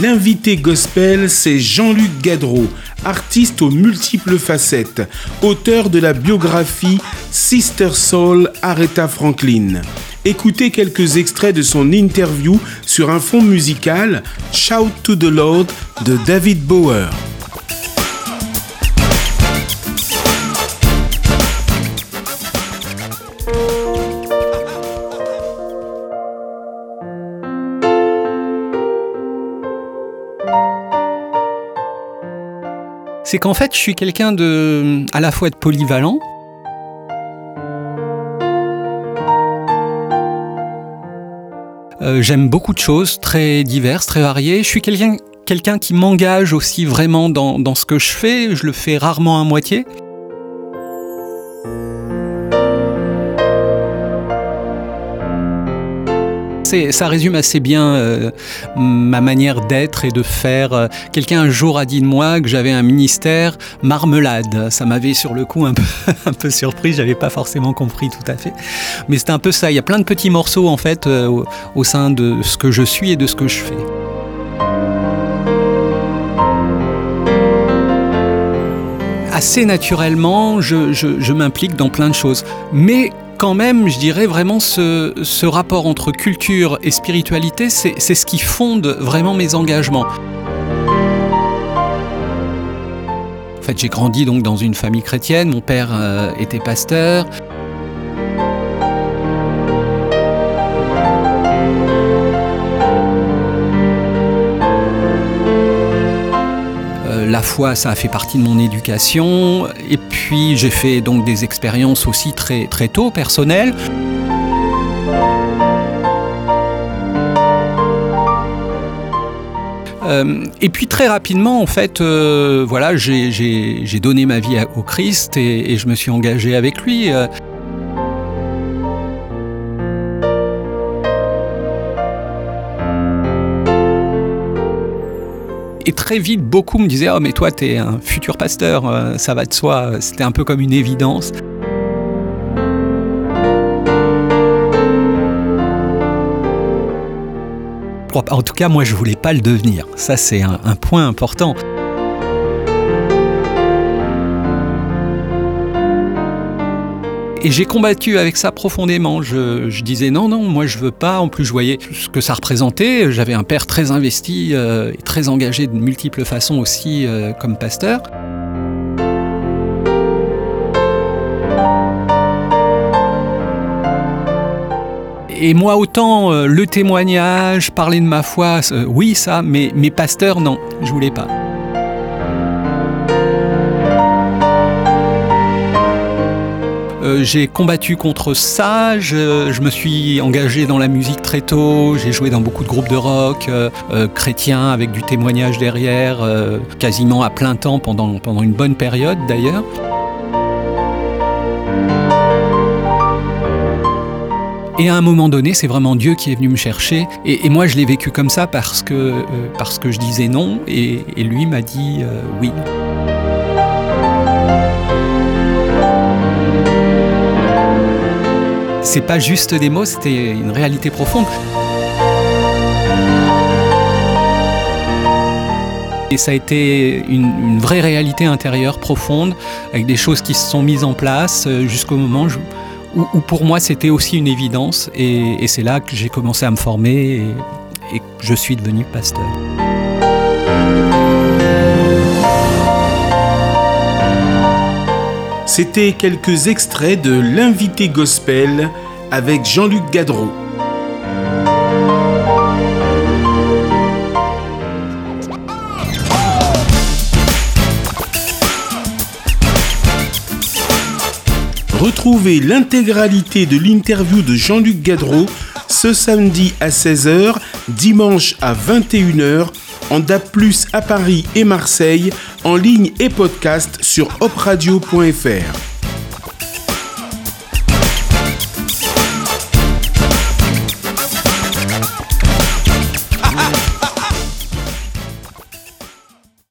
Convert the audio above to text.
L'invité gospel, c'est Jean-Luc Gadreau, artiste aux multiples facettes, auteur de la biographie Sister Soul Aretha Franklin. Écoutez quelques extraits de son interview sur un fond musical Shout to the Lord de David Bower. C'est qu'en fait, je suis quelqu'un de à la fois de polyvalent. Euh, j'aime beaucoup de choses, très diverses, très variées. Je suis quelqu'un qui m'engage aussi vraiment dans ce que je fais. Je le fais rarement à moitié. Ça résume assez bien euh, ma manière d'être et de faire. Quelqu'un un jour a dit de moi que j'avais un ministère marmelade. Ça m'avait sur le coup un peu, un peu surpris, j'avais pas forcément compris tout à fait. Mais c'est un peu ça, il y a plein de petits morceaux en fait euh, au, sein de ce que je suis et de ce que je fais. assez naturellement, je, je m'implique dans plein de choses. Mais quand même, je dirais vraiment ce, rapport entre culture et spiritualité, c'est ce qui fonde vraiment mes engagements. En fait, j'ai grandi donc dans une famille chrétienne, mon père euh, était pasteur. La foi, ça a fait partie de mon éducation. Et puis j'ai fait donc des expériences aussi très, très tôt, personnelles. Euh, et puis très rapidement, en fait, euh, voilà, j'ai donné ma vie au Christ et, je me suis engagé avec lui. Euh. Et très vite, beaucoup me disaient Oh, mais toi, t'es un futur pasteur, euh, ça va de soi. C'était un peu comme une évidence. En tout cas, moi, je voulais pas le devenir. Ça, c'est un point important. Et j'ai combattu avec ça profondément. Je, disais non, non, moi je veux pas. En plus, je voyais ce que ça représentait. J'avais un père très investi euh, et très engagé de multiples façons aussi euh, comme pasteur. Et moi, autant euh, le témoignage, parler de ma foi, oui, ça, mais mes pasteurs, non, je voulais pas. Euh, j'ai combattu contre ça, je, me suis engagé dans la musique très tôt, j'ai joué dans beaucoup de groupes de rock euh, euh, chrétiens avec du témoignage derrière, quasiment à plein temps pendant, pendant une bonne période d'ailleurs. Et à un moment donné, c'est vraiment Dieu qui est venu me chercher. Et, moi, je l'ai vécu comme ça parce que, parce que je disais non, et, lui m'a dit oui. C'est pas juste des mots, c'était une réalité profonde. Et ça a été une, vraie réalité intérieure profonde, avec des choses qui se sont mises en place euh, jusqu'au moment où, pour moi c'était aussi une évidence. Et, c'est là que j'ai commencé à me former et, et je suis devenu pasteur. C'était quelques extraits de L'invité gospel avec Jean-Luc Gadreau. Retrouvez l'intégralité de l'interview de Jean-Luc Gadreau ce samedi à 16h, dimanche à 21h en DAP+, à Paris et Marseille, en ligne et podcast sur opradio.fr.